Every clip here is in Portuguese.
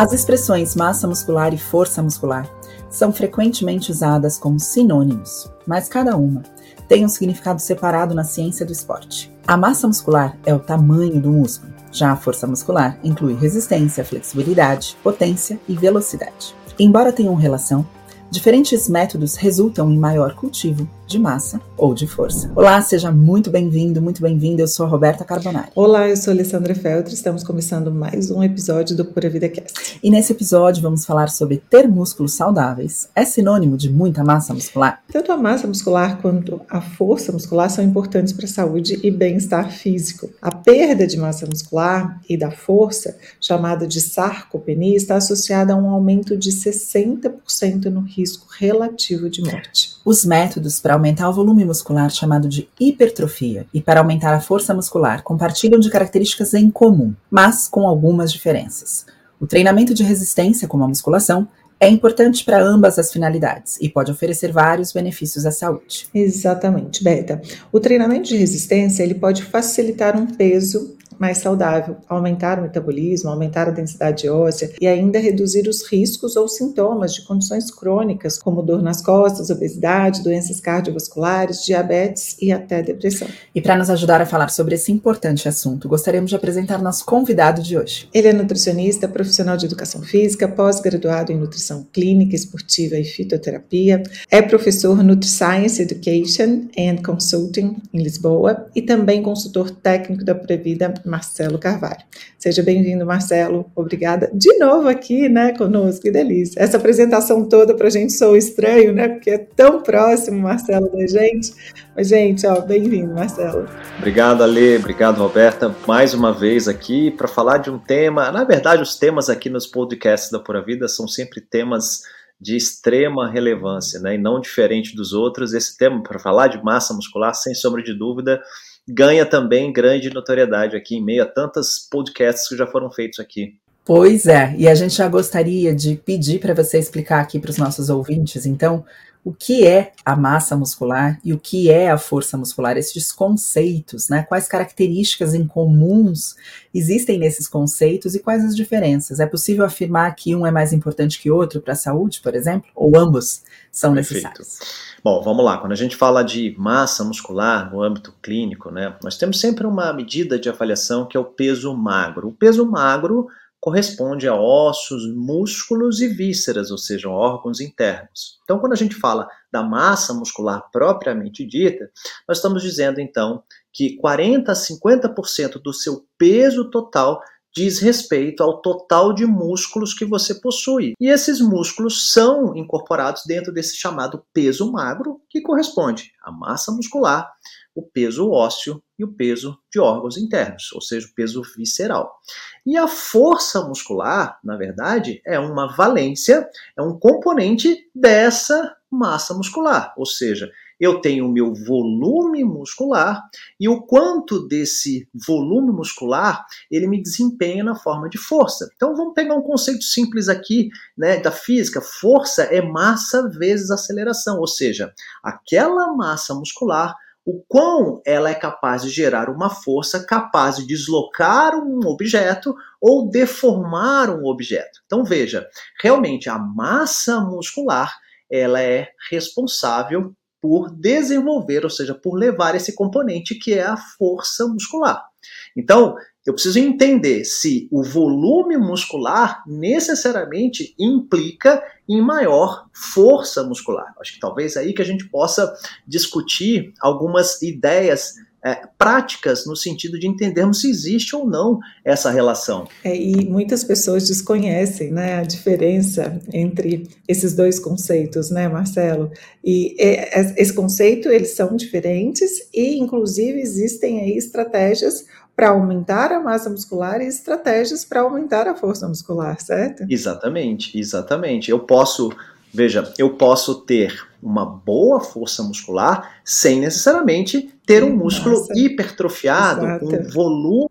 As expressões massa muscular e força muscular são frequentemente usadas como sinônimos, mas cada uma tem um significado separado na ciência do esporte. A massa muscular é o tamanho do músculo, já a força muscular inclui resistência, flexibilidade, potência e velocidade. Embora tenham relação, diferentes métodos resultam em maior cultivo de massa ou de força. Olá, seja muito bem-vindo, muito bem-vinda. Eu sou a Roberta Carbonari. Olá, eu sou a Alessandra Feltri. Estamos começando mais um episódio do Pura Vida Cast. E nesse episódio vamos falar sobre ter músculos saudáveis. É sinônimo de muita massa muscular? Tanto a massa muscular quanto a força muscular são importantes para a saúde e bem-estar físico. A perda de massa muscular e da força, chamada de sarcopenia, está associada a um aumento de 60% no risco relativo de morte. Os métodos para aumentar o volume muscular, chamado de hipertrofia, e para aumentar a força muscular, compartilham de características em comum, mas com algumas diferenças. O treinamento de resistência, como a musculação, é importante para ambas as finalidades e pode oferecer vários benefícios à saúde. Exatamente, Beta. O treinamento de resistência ele pode facilitar um peso mais saudável, aumentar o metabolismo, aumentar a densidade óssea e ainda reduzir os riscos ou sintomas de condições crônicas, como dor nas costas, obesidade, doenças cardiovasculares, diabetes e até depressão. E para nos ajudar a falar sobre esse importante assunto, gostaríamos de apresentar nosso convidado de hoje. Ele é nutricionista, profissional de educação física, pós-graduado em nutrição clínica, esportiva e fitoterapia, é professor NutriScience Education and Consulting em Lisboa e também consultor técnico da Previda Marcelo Carvalho. Seja bem-vindo, Marcelo. Obrigada de novo aqui, né, conosco. Que delícia. Essa apresentação toda para a gente sou estranho, né, porque é tão próximo, Marcelo, da gente. Mas, gente, ó, bem-vindo, Marcelo. Obrigado, Ale. Obrigado, Roberta. Mais uma vez aqui para falar de um tema. Na verdade, os temas aqui nos podcasts da Pura Vida são sempre temas de extrema relevância, né? E não diferente dos outros. Esse tema, para falar de massa muscular, sem sombra de dúvida, ganha também grande notoriedade aqui em meio a tantos podcasts que já foram feitos aqui. Pois é, e a gente já gostaria de pedir para você explicar aqui para os nossos ouvintes, então, o que é a massa muscular e o que é a força muscular, esses conceitos, né? Quais características em comuns existem nesses conceitos e quais as diferenças? É possível afirmar que um é mais importante que outro para a saúde, por exemplo, ou ambos são Perfeito. necessários? Bom, vamos lá. Quando a gente fala de massa muscular no âmbito clínico, né, nós temos sempre uma medida de avaliação que é o peso magro. O peso magro corresponde a ossos, músculos e vísceras, ou seja, órgãos internos. Então, quando a gente fala da massa muscular propriamente dita, nós estamos dizendo então que 40 a 50% do seu peso total diz respeito ao total de músculos que você possui. E esses músculos são incorporados dentro desse chamado peso magro, que corresponde à massa muscular, o peso ósseo e o peso de órgãos internos, ou seja, o peso visceral. E a força muscular, na verdade, é uma valência, é um componente dessa massa muscular, ou seja, eu tenho o meu volume muscular e o quanto desse volume muscular ele me desempenha na forma de força. Então vamos pegar um conceito simples aqui, né, da física. Força é massa vezes aceleração, ou seja, aquela massa muscular o quão ela é capaz de gerar uma força capaz de deslocar um objeto ou deformar um objeto. Então veja, realmente a massa muscular ela é responsável por desenvolver, ou seja, por levar esse componente que é a força muscular. Então, eu preciso entender se o volume muscular necessariamente implica em maior força muscular. Acho que talvez aí que a gente possa discutir algumas ideias é, práticas no sentido de entendermos se existe ou não essa relação. É, e muitas pessoas desconhecem né, a diferença entre esses dois conceitos, né, Marcelo? E é, esse conceito, eles são diferentes e, inclusive, existem aí estratégias para aumentar a massa muscular e estratégias para aumentar a força muscular, certo? Exatamente, exatamente. Eu posso Veja, eu posso ter uma boa força muscular sem necessariamente ter um músculo Nossa. hipertrofiado, Exato. com volume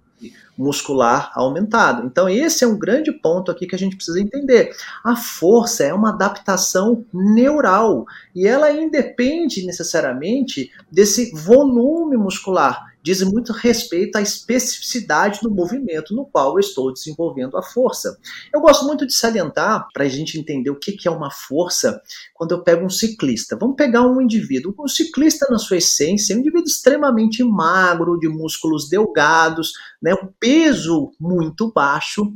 muscular aumentado. Então, esse é um grande ponto aqui que a gente precisa entender. A força é uma adaptação neural e ela independe necessariamente desse volume muscular diz muito respeito à especificidade do movimento no qual eu estou desenvolvendo a força. Eu gosto muito de salientar, para a gente entender o que é uma força, quando eu pego um ciclista. Vamos pegar um indivíduo. O ciclista, na sua essência, é um indivíduo extremamente magro, de músculos delgados, né, um peso muito baixo.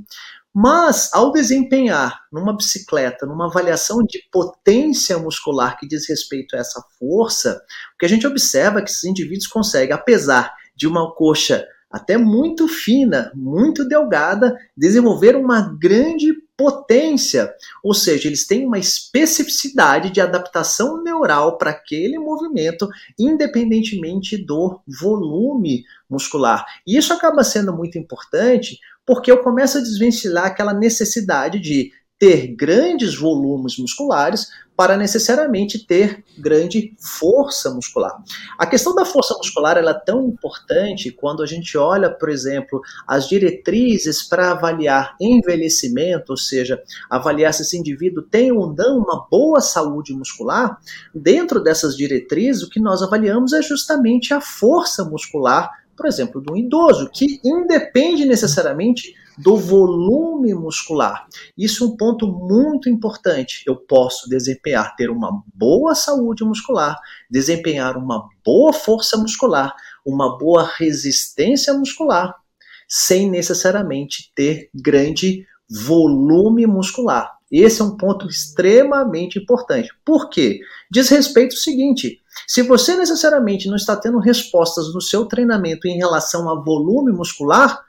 Mas, ao desempenhar numa bicicleta, numa avaliação de potência muscular que diz respeito a essa força, o que a gente observa é que esses indivíduos conseguem, apesar de uma coxa até muito fina, muito delgada, desenvolver uma grande potência, ou seja, eles têm uma especificidade de adaptação neural para aquele movimento, independentemente do volume muscular. E isso acaba sendo muito importante porque eu começo a desvencilhar aquela necessidade de ter grandes volumes musculares para necessariamente ter grande força muscular. A questão da força muscular é tão importante quando a gente olha, por exemplo, as diretrizes para avaliar envelhecimento, ou seja, avaliar se esse indivíduo tem ou não uma boa saúde muscular. Dentro dessas diretrizes, o que nós avaliamos é justamente a força muscular por exemplo, do idoso, que independe necessariamente do volume muscular. Isso é um ponto muito importante. Eu posso desempenhar, ter uma boa saúde muscular, desempenhar uma boa força muscular, uma boa resistência muscular, sem necessariamente ter grande volume muscular. Esse é um ponto extremamente importante. Por quê? Diz respeito ao seguinte: se você necessariamente não está tendo respostas no seu treinamento em relação a volume muscular,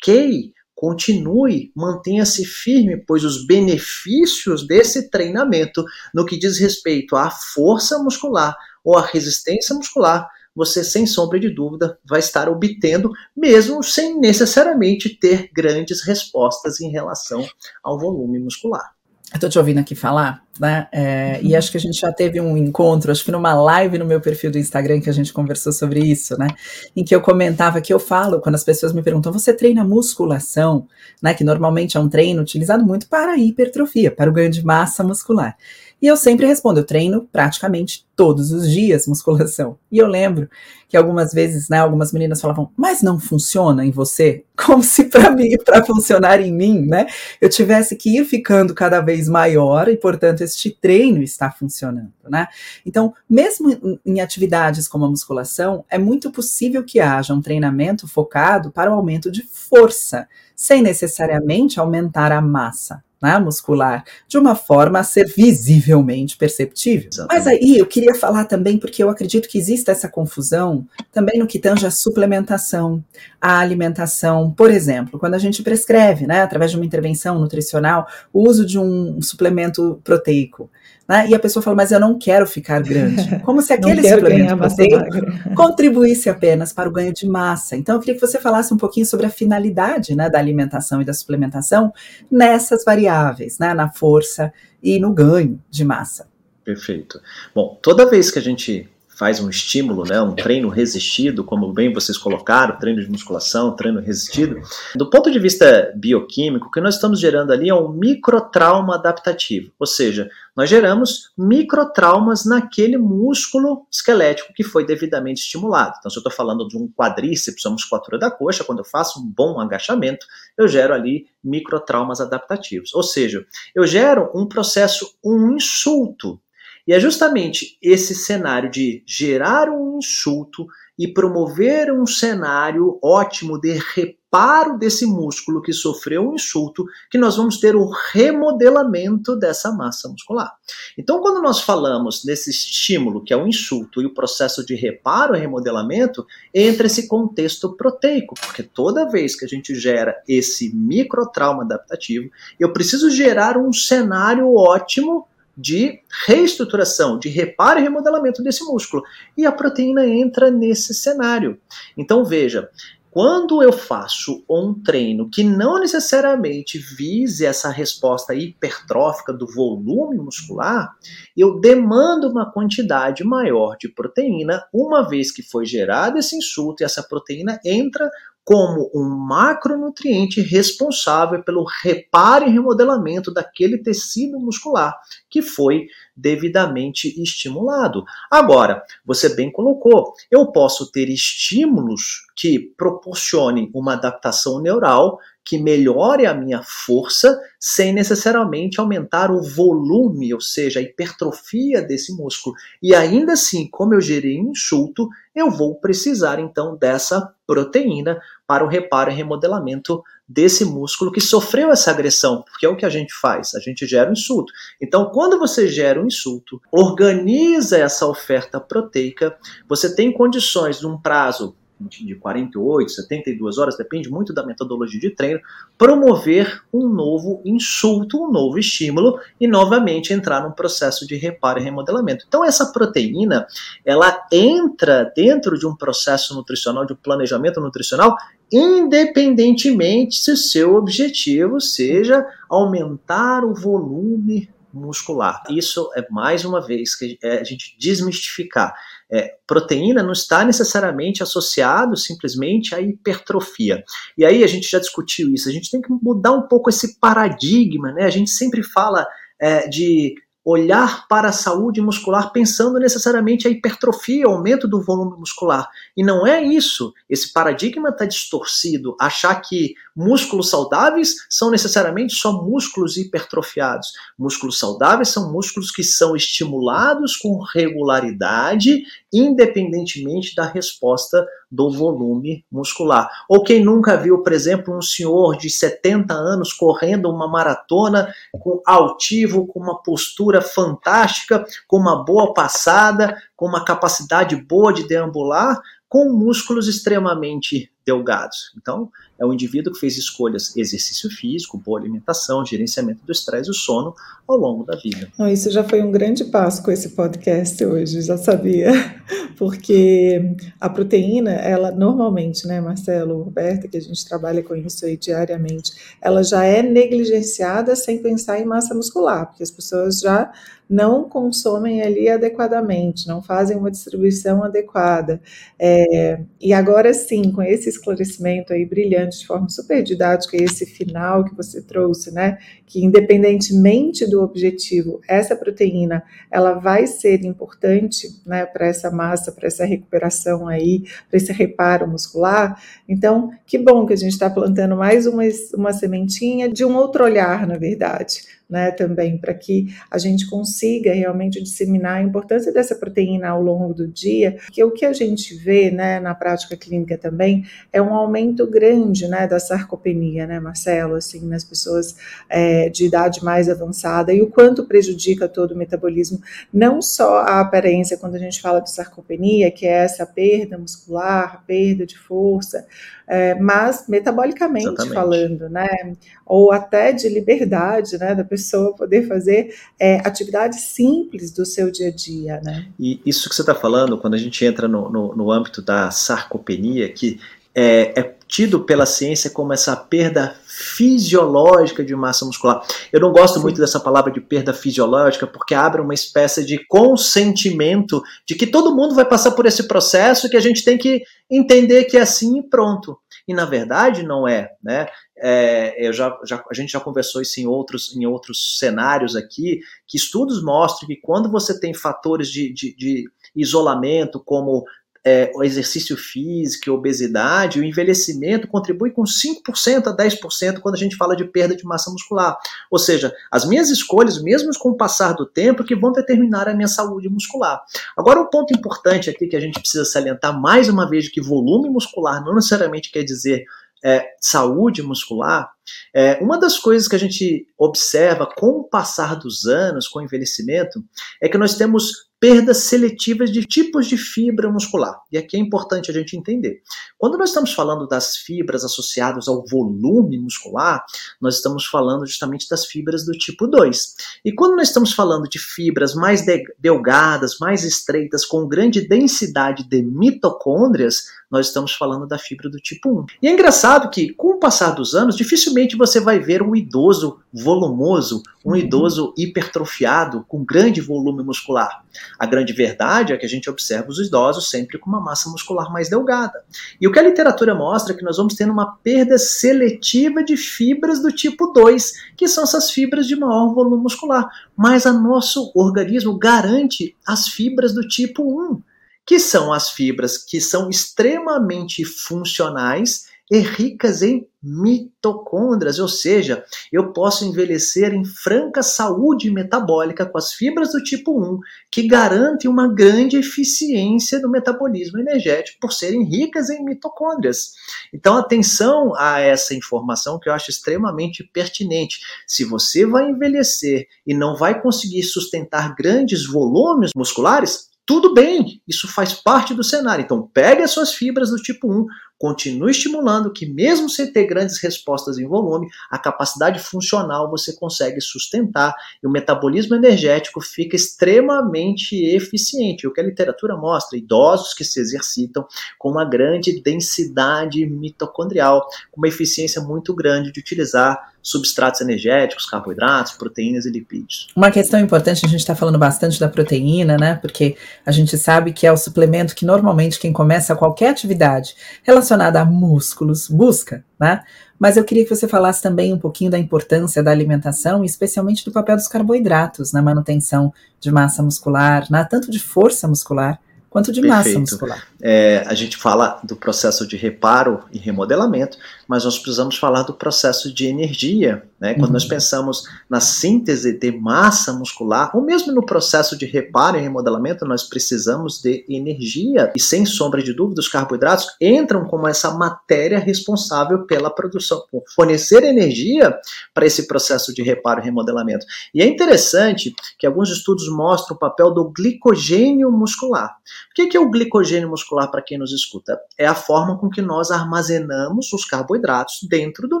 ok, continue, mantenha-se firme, pois os benefícios desse treinamento no que diz respeito à força muscular ou à resistência muscular, você sem sombra de dúvida vai estar obtendo, mesmo sem necessariamente ter grandes respostas em relação ao volume muscular. Estou te ouvindo aqui falar, né? É, uhum. E acho que a gente já teve um encontro, acho que numa live no meu perfil do Instagram que a gente conversou sobre isso, né? Em que eu comentava que eu falo, quando as pessoas me perguntam, você treina musculação, né? Que normalmente é um treino utilizado muito para hipertrofia, para o ganho de massa muscular. E eu sempre respondo, eu treino praticamente todos os dias musculação. E eu lembro que algumas vezes, né, algumas meninas falavam, mas não funciona em você? Como se para mim, para funcionar em mim, né, eu tivesse que ir ficando cada vez maior e, portanto, este treino está funcionando, né? Então, mesmo em, atividades como a musculação, é muito possível que haja um treinamento focado para o aumento de força, sem necessariamente aumentar a massa né, muscular, de uma forma a ser visivelmente perceptível. Exatamente. Mas aí eu queria falar também, porque eu acredito que existe essa confusão também no que tange a suplementação, a alimentação. Por exemplo, quando a gente prescreve, né, através de uma intervenção nutricional, o uso de um suplemento proteico. Né? E a pessoa fala, mas eu não quero ficar grande. Como se aquele suplemento proteico contribuísse apenas para o ganho de massa. Então, eu queria que você falasse um pouquinho sobre a finalidade né, da alimentação e da suplementação nessas variáveis, né, na força e no ganho de massa. Perfeito. Bom, toda vez que a gente faz um estímulo, né, um treino resistido, como bem vocês colocaram, treino de musculação, treino resistido, do ponto de vista bioquímico, o que nós estamos gerando ali é um microtrauma adaptativo, ou seja, nós geramos microtraumas naquele músculo esquelético que foi devidamente estimulado. Então, se eu estou falando de um quadríceps, uma musculatura da coxa, quando eu faço um bom agachamento, eu gero ali microtraumas adaptativos. Ou seja, eu gero um processo, um insulto e é justamente esse cenário de gerar um insulto e promover um cenário ótimo de reparo desse músculo que sofreu um insulto, que nós vamos ter o remodelamento dessa massa muscular. Então, quando nós falamos desse estímulo, que é o insulto, e o processo de reparo e remodelamento, entra esse contexto proteico, porque toda vez que a gente gera esse microtrauma adaptativo, eu preciso gerar um cenário ótimo de reestruturação, de reparo e remodelamento desse músculo. E a proteína entra nesse cenário. Então veja, quando eu faço um treino que não necessariamente vise essa resposta hipertrófica do volume muscular, eu demando uma quantidade maior de proteína, uma vez que foi gerado esse insulto e essa proteína entra como um macronutriente responsável pelo reparo e remodelamento daquele tecido muscular que foi devidamente estimulado. Agora, você bem colocou, eu posso ter estímulos que proporcionem uma adaptação neural que melhore a minha força sem necessariamente aumentar o volume, ou seja, a hipertrofia desse músculo. E ainda assim, como eu gerei um insulto, eu vou precisar então dessa proteína para o reparo e remodelamento desse músculo que sofreu essa agressão, porque é o que a gente faz, a gente gera um insulto. Então, quando você gera um insulto, organiza essa oferta proteica, você tem condições num prazo de 48, 72 horas, depende muito da metodologia de treino, promover um novo insulto, um novo estímulo e novamente entrar num processo de reparo e remodelamento. Então essa proteína, ela entra dentro de um processo nutricional, de um planejamento nutricional, independentemente se o seu objetivo seja aumentar o volume muscular. Isso é mais uma vez que a gente desmistificar. É, proteína não está necessariamente associado simplesmente à hipertrofia. E aí a gente já discutiu isso. A gente tem que mudar um pouco esse paradigma, né? A gente sempre fala é, de olhar para a saúde muscular pensando necessariamente a hipertrofia, aumento do volume muscular. E não é isso. Esse paradigma está distorcido. Achar que músculos saudáveis são necessariamente só músculos hipertrofiados. Músculos saudáveis são músculos que são estimulados com regularidade, independentemente da resposta do volume muscular. Ou quem nunca viu, por exemplo, um senhor de 70 anos correndo uma maratona com altivo, com uma postura fantástica, com uma boa passada, com uma capacidade boa de deambular, com músculos extremamente delgados. Então, é um indivíduo que fez escolhas exercício físico, boa alimentação, gerenciamento do estresse e do sono ao longo da vida. Não, isso já foi um grande passo com esse podcast hoje, já sabia, porque a proteína, ela normalmente, né, Marcelo, Roberta, que a gente trabalha com isso aí diariamente, ela já é negligenciada sem pensar em massa muscular, porque as pessoas já não consomem ali adequadamente, não fazem uma distribuição adequada. É, e agora sim, com esse esclarecimento aí brilhante, de forma super didática, esse final que você trouxe, né, que independentemente do objetivo, essa proteína ela vai ser importante né, para essa massa, para essa recuperação aí, para esse reparo muscular. Então, que bom que a gente está plantando mais uma, uma sementinha de um outro olhar, na verdade né, também, para que a gente consiga realmente disseminar a importância dessa proteína ao longo do dia, porque o que a gente vê, né, na prática clínica também, é um aumento grande, né, da sarcopenia, né, Marcelo, assim, nas pessoas é, de idade mais avançada, e o quanto prejudica todo o metabolismo, não só a aparência, quando a gente fala de sarcopenia, que é essa perda muscular, perda de força, é, mas metabolicamente Exatamente. falando, né? Ou até de liberdade, né? Da pessoa poder fazer é, atividades simples do seu dia a dia, né? E isso que você está falando, quando a gente entra no, no, no âmbito da sarcopenia, que é, é, tido pela ciência como essa perda fisiológica de massa muscular. Eu não gosto Sim. muito dessa palavra de perda fisiológica porque abre uma espécie de consentimento de que todo mundo vai passar por esse processo que a gente tem que entender que é assim e pronto. E na verdade não é, né? É, eu já, já, a gente já conversou isso em outros, em outros cenários aqui, que estudos mostram que quando você tem fatores de, de, de isolamento, como é, o exercício físico, obesidade, o envelhecimento contribui com 5% a 10% quando a gente fala de perda de massa muscular. Ou seja, as minhas escolhas, mesmo com o passar do tempo, que vão determinar a minha saúde muscular. Agora, um ponto importante aqui que a gente precisa salientar mais uma vez que volume muscular não necessariamente quer dizer é, saúde muscular, é, uma das coisas que a gente observa com o passar dos anos, com o envelhecimento, é que nós temos perdas seletivas de tipos de fibra muscular. E aqui é importante a gente entender. Quando nós estamos falando das fibras associadas ao volume muscular, nós estamos falando justamente das fibras do tipo 2. E quando nós estamos falando de fibras mais delgadas, mais estreitas, com grande densidade de mitocôndrias, nós estamos falando da fibra do tipo 1. E é engraçado que, com o passar dos anos, dificilmente você vai ver um idoso volumoso, um uhum. idoso hipertrofiado, com grande volume muscular. A grande verdade é que a gente observa os idosos sempre com uma massa muscular mais delgada. E o que a literatura mostra é que nós vamos tendo uma perda seletiva de fibras do tipo 2, que são essas fibras de maior volume muscular. Mas o nosso organismo garante as fibras do tipo 1, que são as fibras que são extremamente funcionais e ricas em mitocôndrias, ou seja, eu posso envelhecer em franca saúde metabólica com as fibras do tipo 1, que garantem uma grande eficiência do metabolismo energético por serem ricas em mitocôndrias. Então, atenção a essa informação que eu acho extremamente pertinente. Se você vai envelhecer e não vai conseguir sustentar grandes volumes musculares, tudo bem, isso faz parte do cenário. Então, pegue as suas fibras do tipo 1, continue estimulando que, mesmo sem ter grandes respostas em volume, a capacidade funcional você consegue sustentar e o metabolismo energético fica extremamente eficiente. O que a literatura mostra: idosos que se exercitam com uma grande densidade mitocondrial, com uma eficiência muito grande de utilizar substratos energéticos, carboidratos, proteínas e lipídios. Uma questão importante, a gente está falando bastante da proteína, né? Porque a gente sabe que é o suplemento que normalmente quem começa qualquer atividade relacionada a músculos busca, né? Mas eu queria que você falasse também um pouquinho da importância da alimentação, especialmente do papel dos carboidratos na manutenção de massa muscular, na tanto de força muscular quanto de Perfeito. massa muscular. É, a gente fala do processo de reparo e remodelamento, mas nós precisamos falar do processo de energia. Né? Quando uhum. nós pensamos na síntese de massa muscular, ou mesmo no processo de reparo e remodelamento, nós precisamos de energia. E sem sombra de dúvida, os carboidratos entram como essa matéria responsável pela produção, por fornecer energia para esse processo de reparo e remodelamento. E é interessante que alguns estudos mostram o papel do glicogênio muscular. O que é o glicogênio muscular para quem nos escuta? É a forma com que nós armazenamos os carboidratos dentro do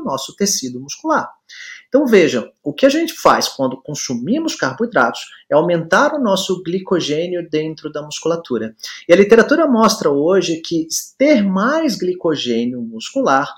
nosso tecido muscular. Então vejam, o que a gente faz quando consumimos carboidratos é aumentar o nosso glicogênio dentro da musculatura. E a literatura mostra hoje que ter mais glicogênio muscular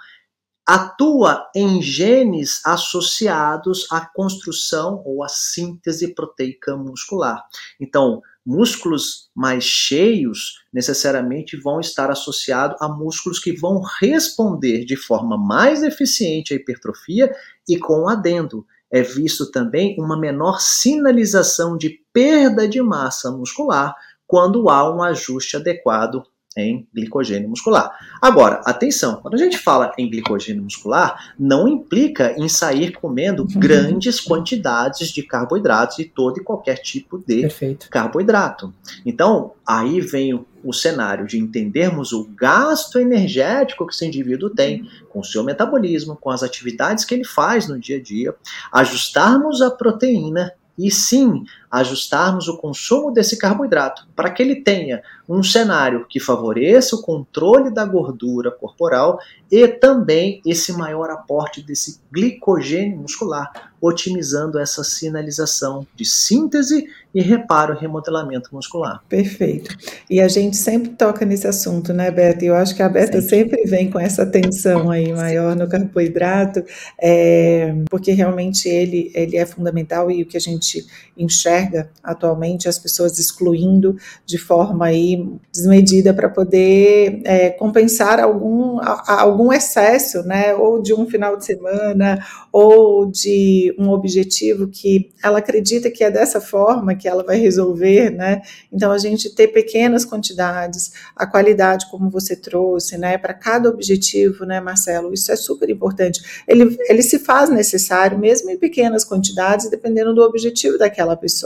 atua em genes associados à construção ou à síntese proteica muscular. Então, músculos mais cheios necessariamente vão estar associados a músculos que vão responder de forma mais eficiente à hipertrofia e com adendo. É visto também uma menor sinalização de perda de massa muscular quando há um ajuste adequado em glicogênio muscular. Agora, atenção, quando a gente fala em glicogênio muscular, não implica em sair comendo uhum. grandes quantidades de carboidratos e todo e qualquer tipo de Perfeito. carboidrato. Então, aí vem o, o cenário de entendermos o gasto energético que esse indivíduo tem com o seu metabolismo, com as atividades que ele faz no dia a dia, ajustarmos a proteína e sim ajustarmos o consumo desse carboidrato para que ele tenha um cenário que favoreça o controle da gordura corporal e também esse maior aporte desse glicogênio muscular, otimizando essa sinalização de síntese e reparo e remodelamento muscular. Perfeito. E a gente sempre toca nesse assunto, né, Beta? Eu acho que a Beta sempre, sempre vem com essa atenção aí maior no carboidrato, é, porque realmente ele, ele é fundamental e o que a gente enxerga atualmente as pessoas excluindo de forma aí desmedida para poder é, compensar algum, algum excesso, né, ou de um final de semana, ou de um objetivo que ela acredita que é dessa forma que ela vai resolver, né, então a gente ter pequenas quantidades, a qualidade como você trouxe, né, para cada objetivo, né, Marcelo, isso é super importante, ele, ele se faz necessário mesmo em pequenas quantidades, dependendo do objetivo daquela pessoa,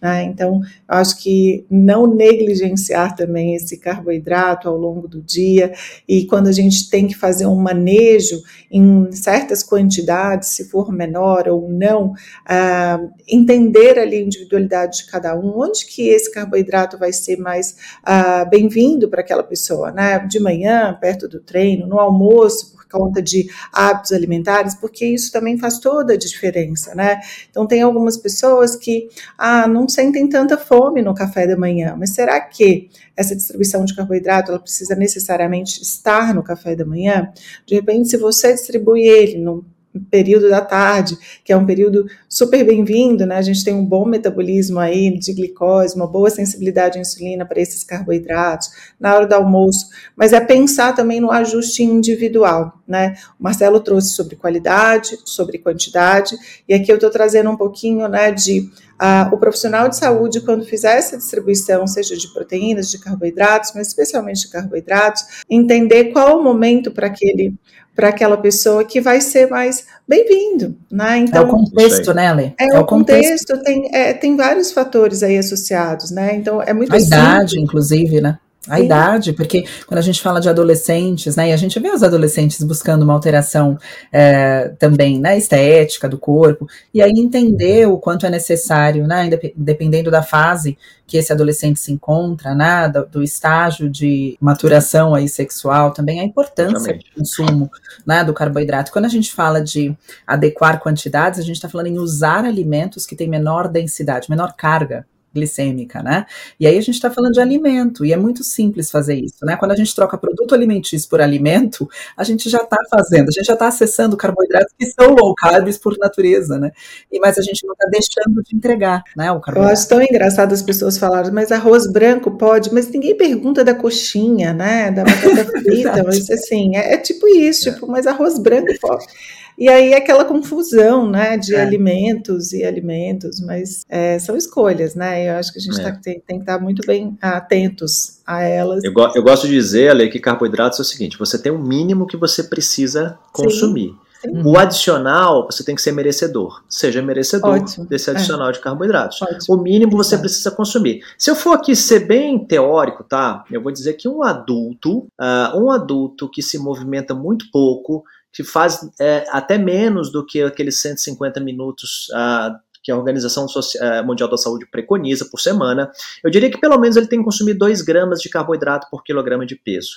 né, então acho que não negligenciar também esse carboidrato ao longo do dia, e quando a gente tem que fazer um manejo em certas quantidades, se for menor ou não, uh, entender ali a individualidade de cada um, onde que esse carboidrato vai ser mais uh, bem-vindo para aquela pessoa, né? De manhã, perto do treino, no almoço, conta de hábitos alimentares, porque isso também faz toda a diferença, né? Então, tem algumas pessoas que ah, não sentem tanta fome no café da manhã, mas será que essa distribuição de carboidrato ela precisa necessariamente estar no café da manhã? De repente, se você distribui ele no período da tarde, que é um período super bem-vindo, né? A gente tem um bom metabolismo aí de glicose, uma boa sensibilidade à insulina para esses carboidratos, na hora do almoço, mas é pensar também no ajuste individual, né? O Marcelo trouxe sobre qualidade, sobre quantidade, e aqui eu estou trazendo um pouquinho, né, de ah, o profissional de saúde, quando fizer essa distribuição, seja de proteínas, de carboidratos, mas especialmente de carboidratos, entender qual o momento para aquele para aquela pessoa que vai ser mais bem-vindo, né? Então, é o contexto, né, Ale? É, é o contexto, contexto. Tem, é, tem vários fatores aí associados, né? Então, é muito A simples. idade, inclusive, né? A Sim. idade, porque quando a gente fala de adolescentes, né, e a gente vê os adolescentes buscando uma alteração é, também, né, estética do corpo, e aí entender o quanto é necessário, né, dependendo da fase que esse adolescente se encontra, né, do, do estágio de maturação aí sexual, também a importância Exatamente. do consumo, né, do carboidrato. Quando a gente fala de adequar quantidades, a gente está falando em usar alimentos que têm menor densidade, menor carga glicêmica, né? E aí a gente está falando de alimento, e é muito simples fazer isso, né? Quando a gente troca produto alimentício por alimento, a gente já está fazendo, a gente já está acessando carboidratos que são low carbs por natureza, né? E, mas a gente não está deixando de entregar, né? O carboidrato. Eu acho tão engraçado as pessoas falarem, mas arroz branco pode, mas ninguém pergunta da coxinha, né? Da batata frita, mas assim, é, é tipo isso, é. tipo, mas arroz branco pode. E aí aquela confusão, né, de é. alimentos e alimentos, mas é, são escolhas, né? Eu acho que a gente é. tá, tem, tem, que estar muito bem atentos a elas. Eu, eu gosto de dizer, Ale, que carboidratos é o seguinte: você tem o mínimo que você precisa consumir. Sim. Sim. O adicional, você tem que ser merecedor. Seja merecedor Ótimo. desse é. adicional é. de carboidratos. Ótimo. O mínimo você Exato. precisa consumir. Se eu for aqui ser bem teórico, tá? Eu vou dizer que um adulto, uh, um adulto que se movimenta muito pouco, que faz é, até menos do que aqueles 150 minutos uh, que a Organização é, Mundial da Saúde preconiza por semana, eu diria que pelo menos ele tem que consumir 2 gramas de carboidrato por quilograma de peso.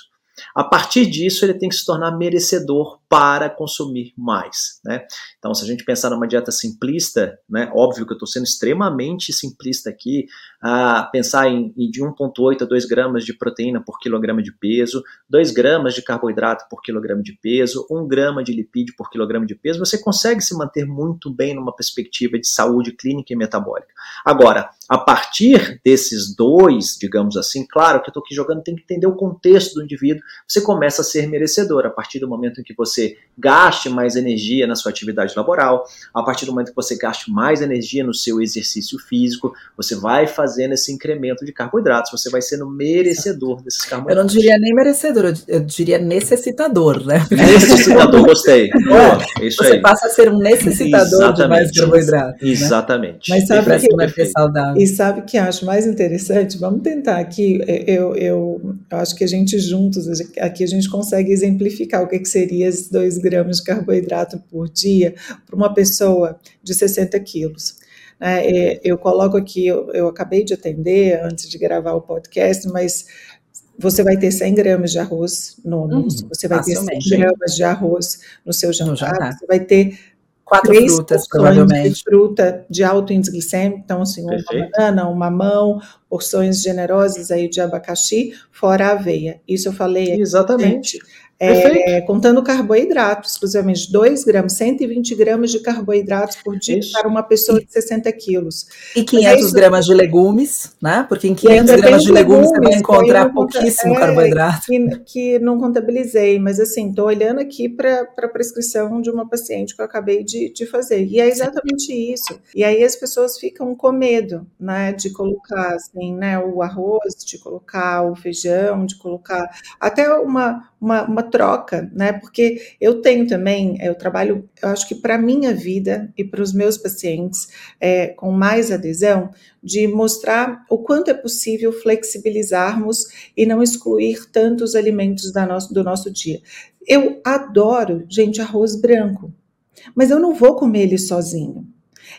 A partir disso, ele tem que se tornar merecedor para consumir mais. Né? Então, se a gente pensar numa dieta simplista, né, óbvio que eu estou sendo extremamente simplista aqui, pensar em, em de 1,8 a 2 gramas de proteína por quilograma de peso, 2 gramas de carboidrato por quilograma de peso, 1 grama de lipídio por quilograma de peso, você consegue se manter muito bem numa perspectiva de saúde clínica e metabólica. Agora, a partir desses dois, digamos assim, claro que eu estou aqui jogando, tem que entender o contexto do indivíduo, você começa a ser merecedor a partir do momento em que você gaste mais energia na sua atividade laboral, a partir do momento que você gaste mais energia no seu exercício físico, você vai fazendo esse incremento de carboidratos, você vai sendo merecedor desses carboidratos. Eu não diria nem merecedor, eu diria necessitador, né? Necessitador, gostei. É, isso você aí. passa a ser um necessitador Exatamente. de mais carboidratos. Né? Exatamente. Né? Mas sabe que, que é saudável. E sabe que acho mais interessante? Vamos tentar aqui, eu, eu, eu acho que a gente juntos, aqui a gente consegue exemplificar o que, que seria esses dois gramas de carboidrato por dia para uma pessoa de 60 quilos. É, eu coloco aqui, eu, eu, acabei de atender antes de gravar o podcast, mas você vai ter 100 gramas de arroz no almoço, uhum, você vai ter 100 gramas de arroz no seu jantar, no jantar. você vai ter quatro frutas, provavelmente. de fruta de alto índice glicêmico, então assim, Perfeito. uma banana, um mamão, porções generosas aí de abacaxi, fora a aveia. Isso eu falei. Exatamente. Gente, é, contando carboidratos, exclusivamente 2 gramas, 120 gramas de carboidratos por dia isso. para uma pessoa de 60 quilos. E 500 é gramas de legumes, né? Porque em 500 gramas de legumes, legumes, você vai encontrar pouquíssimo é, carboidrato. Que, que, não contabilizei, mas assim, estou olhando aqui para a prescrição de uma paciente que eu acabei de, de fazer. E é exatamente Sim. isso. E aí as pessoas ficam com medo, né? De colocar assim, né, o arroz, de colocar o feijão, de colocar até uma, uma, uma troca, né? Porque eu tenho também, eu trabalho, eu acho que para minha vida e para os meus pacientes, é, com mais adesão, de mostrar o quanto é possível flexibilizarmos e não excluir tantos alimentos da nosso, do nosso dia. Eu adoro, gente, arroz branco, mas eu não vou comer ele sozinho.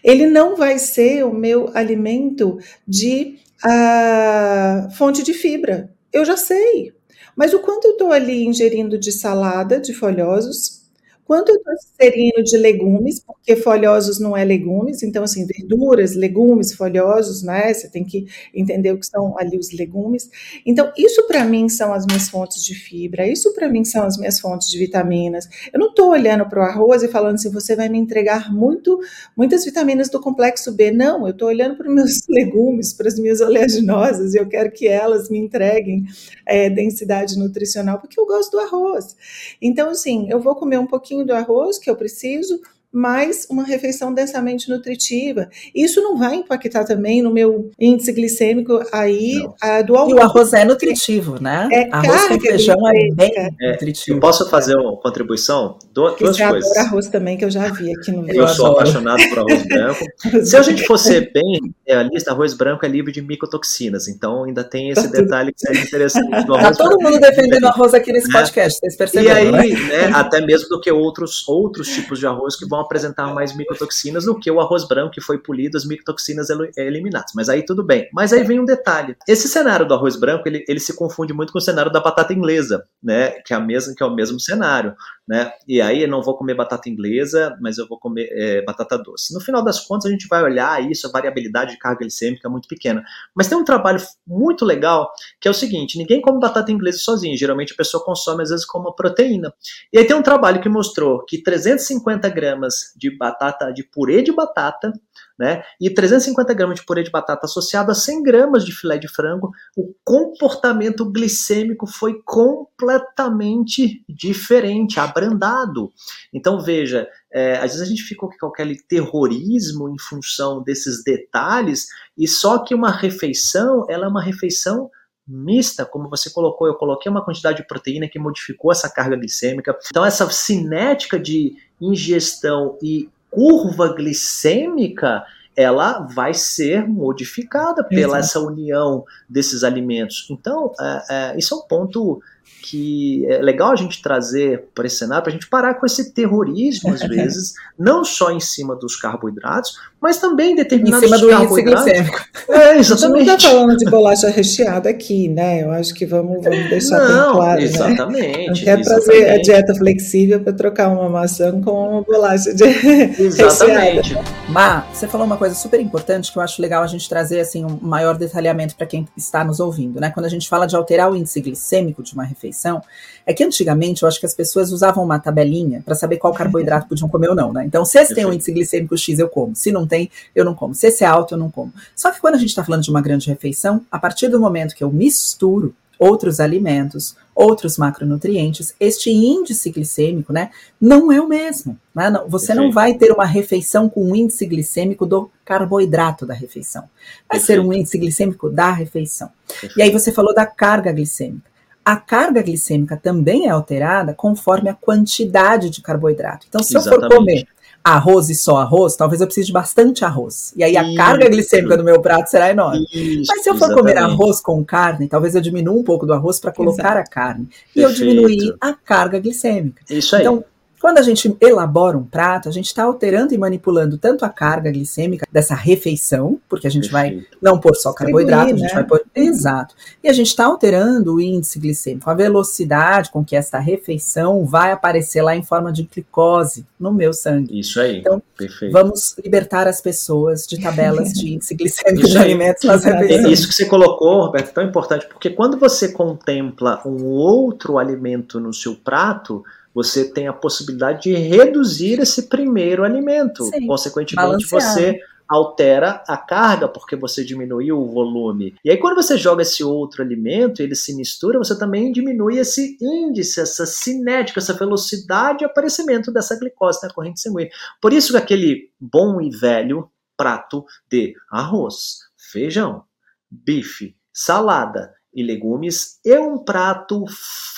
Ele não vai ser o meu alimento de uh, fonte de fibra. Eu já sei. Mas o quanto eu estou ali ingerindo de salada, de folhosos, quanto eu estou inserindo de legumes, porque folhosos não é legumes, então, assim, verduras, legumes, folhosos, né? Você tem que entender o que são ali os legumes. Então, isso para mim são as minhas fontes de fibra, isso para mim são as minhas fontes de vitaminas. Eu não estou olhando para o arroz e falando assim, você vai me entregar muito, muitas vitaminas do complexo B. Não, eu estou olhando para os meus legumes, para as minhas oleaginosas, e eu quero que elas me entreguem é, densidade nutricional, porque eu gosto do arroz. Então, assim, eu vou comer um pouquinho do arroz que eu preciso, mais uma refeição densamente nutritiva. Isso não vai impactar também no meu índice glicêmico aí do almoço. E o arroz é nutritivo, né? É arroz com feijão é bem é, nutritivo. Eu posso fazer uma contribuição? Duas, duas coisas. Adoro arroz também, que eu já vi aqui no Eu, eu sou apaixonado por arroz branco. Se a gente fosse bem realista, arroz branco é livre de micotoxinas, então ainda tem esse tá detalhe que é interessante do arroz Tá todo mundo defendendo arroz aqui nesse né? podcast, vocês perceberam, E aí, né? né, até mesmo do que outros, outros tipos de arroz que vão apresentar mais micotoxinas do que o arroz branco que foi polido, as micotoxinas eliminadas. Mas aí tudo bem. Mas aí vem um detalhe. Esse cenário do arroz branco, ele, ele se confunde muito com o cenário da batata inglesa, né? Que é, a mesma, que é o mesmo cenário, né? E aí eu não vou comer batata inglesa, mas eu vou comer é, batata doce. No final das contas, a gente vai olhar isso, a variabilidade de carga glicêmica é muito pequena. Mas tem um trabalho muito legal, que é o seguinte, ninguém come batata inglesa sozinho. Geralmente a pessoa consome, às vezes, como uma proteína. E aí tem um trabalho que mostrou que 350 gramas de batata, de purê de batata, né? E 350 gramas de purê de batata associado a 100 gramas de filé de frango, o comportamento glicêmico foi completamente diferente, abrandado. Então veja, é, às vezes a gente fica com aquele terrorismo em função desses detalhes e só que uma refeição, ela é uma refeição mista, como você colocou, eu coloquei uma quantidade de proteína que modificou essa carga glicêmica. Então essa cinética de ingestão e curva glicêmica ela vai ser modificada pela Exato. essa união desses alimentos. Então, é, é, isso é um ponto que é legal a gente trazer para esse cenário, para a gente parar com esse terrorismo, às vezes, não só em cima dos carboidratos, mas também em determinados em cima do carboidratos. glicêmico. É, exatamente. A gente não está falando de bolacha recheada aqui, né? Eu acho que vamos, vamos deixar não, bem claro. Né? Exatamente. Né? Não quer trazer a dieta flexível para trocar uma maçã com uma bolacha de Exatamente. Má, você falou uma coisa super importante que eu acho legal a gente trazer assim um maior detalhamento para quem está nos ouvindo, né? Quando a gente fala de alterar o índice glicêmico de uma refeição, refeição, é que antigamente eu acho que as pessoas usavam uma tabelinha para saber qual carboidrato podiam comer ou não, né? Então, se esse tem um índice glicêmico X, eu como. Se não tem, eu não como. Se esse é alto, eu não como. Só que quando a gente está falando de uma grande refeição, a partir do momento que eu misturo outros alimentos, outros macronutrientes, este índice glicêmico, né, não é o mesmo. Né? Você Perfeito. não vai ter uma refeição com um índice glicêmico do carboidrato da refeição. Vai Perfeito. ser um índice glicêmico da refeição. Perfeito. E aí você falou da carga glicêmica. A carga glicêmica também é alterada conforme a quantidade de carboidrato. Então, se Exatamente. eu for comer arroz e só arroz, talvez eu precise de bastante arroz. E aí a Isso. carga glicêmica do meu prato será enorme. Isso, Mas se eu for exatamente. comer arroz com carne, talvez eu diminua um pouco do arroz para colocar Exato. a carne. E Perfeito. eu diminuir a carga glicêmica. Isso aí. Então, quando a gente elabora um prato, a gente está alterando e manipulando tanto a carga glicêmica dessa refeição, porque a gente vai não pôr só carboidrato, a gente né? vai pôr. Exato. E a gente está alterando o índice glicêmico, a velocidade com que esta refeição vai aparecer lá em forma de glicose no meu sangue. Isso aí. Então, Perfeito. vamos libertar as pessoas de tabelas de índice glicêmico de alimentos nas refeições. Isso que você colocou, Roberto, é tão importante, porque quando você contempla um outro alimento no seu prato, você tem a possibilidade de reduzir esse primeiro alimento. Sim, Consequentemente, você altera a carga porque você diminuiu o volume. E aí quando você joga esse outro alimento, ele se mistura, você também diminui esse índice, essa cinética, essa velocidade de aparecimento dessa glicose na corrente sanguínea. Por isso que aquele bom e velho prato de arroz, feijão, bife, salada e legumes é um prato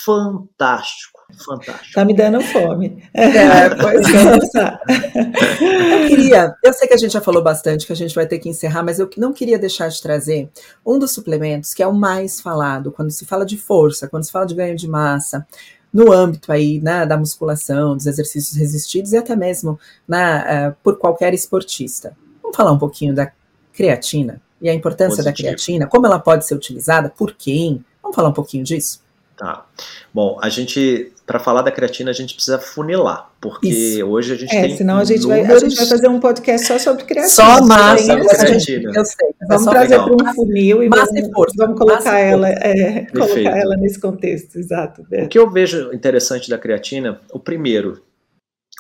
fantástico Fantástico. Tá me dando fome. É, pois é. eu queria, eu sei que a gente já falou bastante, que a gente vai ter que encerrar, mas eu não queria deixar de trazer um dos suplementos que é o mais falado quando se fala de força, quando se fala de ganho de massa, no âmbito aí, né, da musculação, dos exercícios resistidos e até mesmo né, uh, por qualquer esportista. Vamos falar um pouquinho da creatina e a importância Positivo. da creatina, como ela pode ser utilizada, por quem? Vamos falar um pouquinho disso? Tá. Bom, a gente, para falar da creatina, a gente precisa funilar, porque Isso. hoje a gente é, tem. Senão a gente, números... vai, a gente vai fazer um podcast só sobre creatina. Só massa, creatina. Eu sei. Vamos trazer para um funil e massa vamos, e força. vamos colocar, ela, é, colocar ela nesse contexto, exato. O que eu vejo interessante da creatina, o primeiro,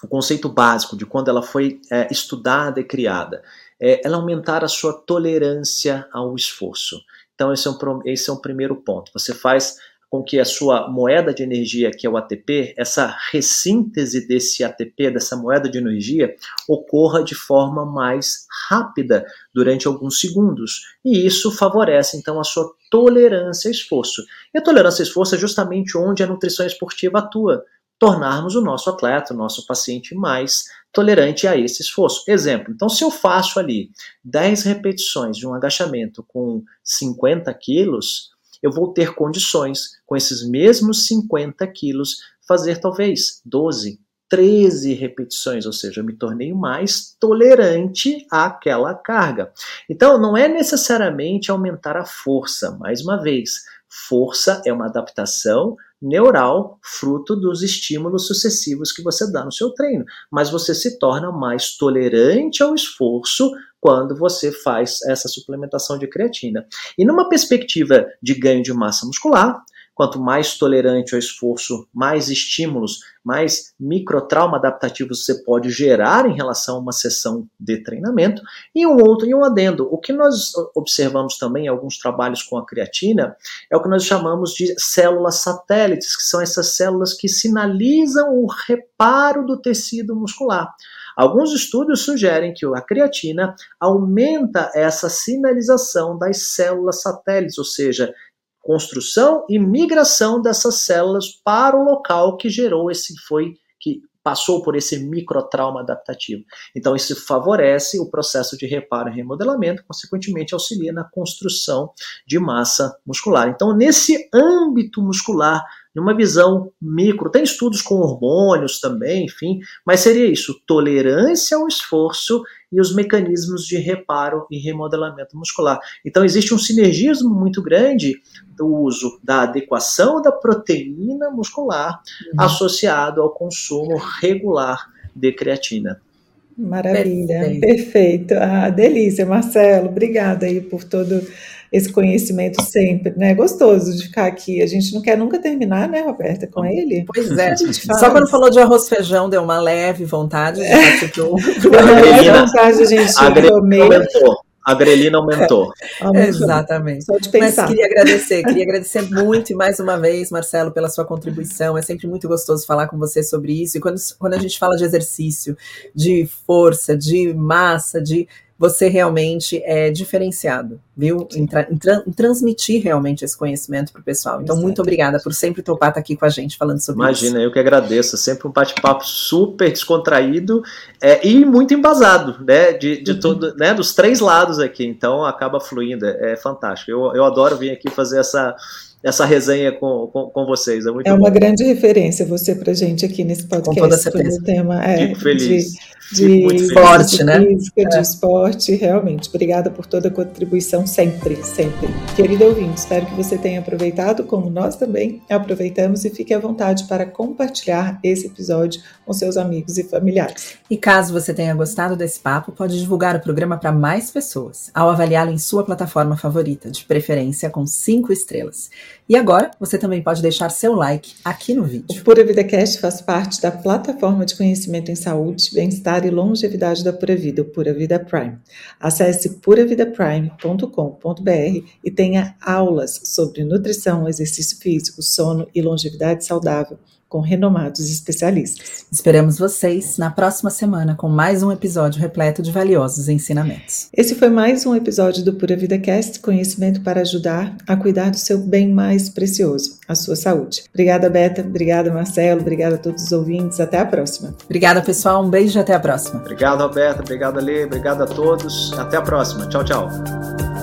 o conceito básico de quando ela foi é, estudada e criada, é ela aumentar a sua tolerância ao esforço. Então, esse é um, esse é um primeiro ponto. Você faz com que a sua moeda de energia, que é o ATP, essa ressíntese desse ATP, dessa moeda de energia, ocorra de forma mais rápida durante alguns segundos. E isso favorece então a sua tolerância a esforço. E a tolerância a esforço é justamente onde a nutrição esportiva atua. Tornarmos o nosso atleta, o nosso paciente mais tolerante a esse esforço. Exemplo, então se eu faço ali 10 repetições de um agachamento com 50 quilos, eu vou ter condições, com esses mesmos 50 quilos, fazer talvez 12, 13 repetições, ou seja, eu me tornei mais tolerante àquela carga. Então, não é necessariamente aumentar a força, mais uma vez, força é uma adaptação neural fruto dos estímulos sucessivos que você dá no seu treino, mas você se torna mais tolerante ao esforço quando você faz essa suplementação de creatina. E numa perspectiva de ganho de massa muscular, quanto mais tolerante ao esforço, mais estímulos, mais microtrauma adaptativos você pode gerar em relação a uma sessão de treinamento. E um outro, e um adendo, o que nós observamos também em alguns trabalhos com a creatina é o que nós chamamos de células satélites, que são essas células que sinalizam o reparo do tecido muscular. Alguns estudos sugerem que a creatina aumenta essa sinalização das células satélites, ou seja, construção e migração dessas células para o local que gerou esse foi que passou por esse microtrauma adaptativo. Então isso favorece o processo de reparo e remodelamento, consequentemente auxilia na construção de massa muscular. Então nesse âmbito muscular numa visão micro. Tem estudos com hormônios também, enfim, mas seria isso: tolerância ao esforço e os mecanismos de reparo e remodelamento muscular. Então, existe um sinergismo muito grande do uso da adequação da proteína muscular uhum. associado ao consumo regular de creatina. Maravilha, perfeito. perfeito. Ah, delícia, Marcelo. Obrigada aí por todo esse conhecimento sempre, né? É gostoso de ficar aqui. A gente não quer nunca terminar, né, Roberta, com ele? Pois é. Só quando falou de arroz feijão deu uma leve vontade de é. uma leve vontade a gente comer. A grelina aumentou. Exatamente. Só de pensar. Mas queria agradecer, queria agradecer muito e mais uma vez, Marcelo, pela sua contribuição. É sempre muito gostoso falar com você sobre isso. E quando, quando a gente fala de exercício, de força, de massa, de você realmente é diferenciado, viu? Em, tra em, tra em transmitir realmente esse conhecimento para o pessoal. Então, Exato. muito obrigada por sempre topar estar tá aqui com a gente falando sobre Imagina, isso. Imagina, eu que agradeço. Sempre um bate-papo super descontraído é, e muito embasado, né? De, de uhum. todo, né? Dos três lados aqui. Então, acaba fluindo. É, é fantástico. Eu, eu adoro vir aqui fazer essa essa resenha com, com, com vocês. É, muito é uma grande referência você para gente aqui nesse podcast. Com toda certeza. tema é, Fico feliz. De, de esporte, né? Física, é. de esporte, realmente. Obrigada por toda a contribuição sempre, sempre. Querido ouvinte, espero que você tenha aproveitado, como nós também aproveitamos, e fique à vontade para compartilhar esse episódio com seus amigos e familiares. E caso você tenha gostado desse papo, pode divulgar o programa para mais pessoas, ao avaliá-lo em sua plataforma favorita, de preferência com cinco estrelas. E agora, você também pode deixar seu like aqui no vídeo. O Pura Vida Cast faz parte da plataforma de conhecimento em saúde, bem-estar e longevidade da Pura Vida, o Pura Vida Prime. Acesse puravidaprime.com.br e tenha aulas sobre nutrição, exercício físico, sono e longevidade saudável com renomados especialistas. Esperamos vocês na próxima semana com mais um episódio repleto de valiosos ensinamentos. Esse foi mais um episódio do Pura Vida Cast, conhecimento para ajudar a cuidar do seu bem mais precioso, a sua saúde. Obrigada, Beta. Obrigada, Marcelo. Obrigada a todos os ouvintes. Até a próxima. Obrigada, pessoal. Um beijo e até a próxima. Obrigado, Roberta. Obrigado, Ale. Obrigado a todos. Até a próxima. Tchau, tchau.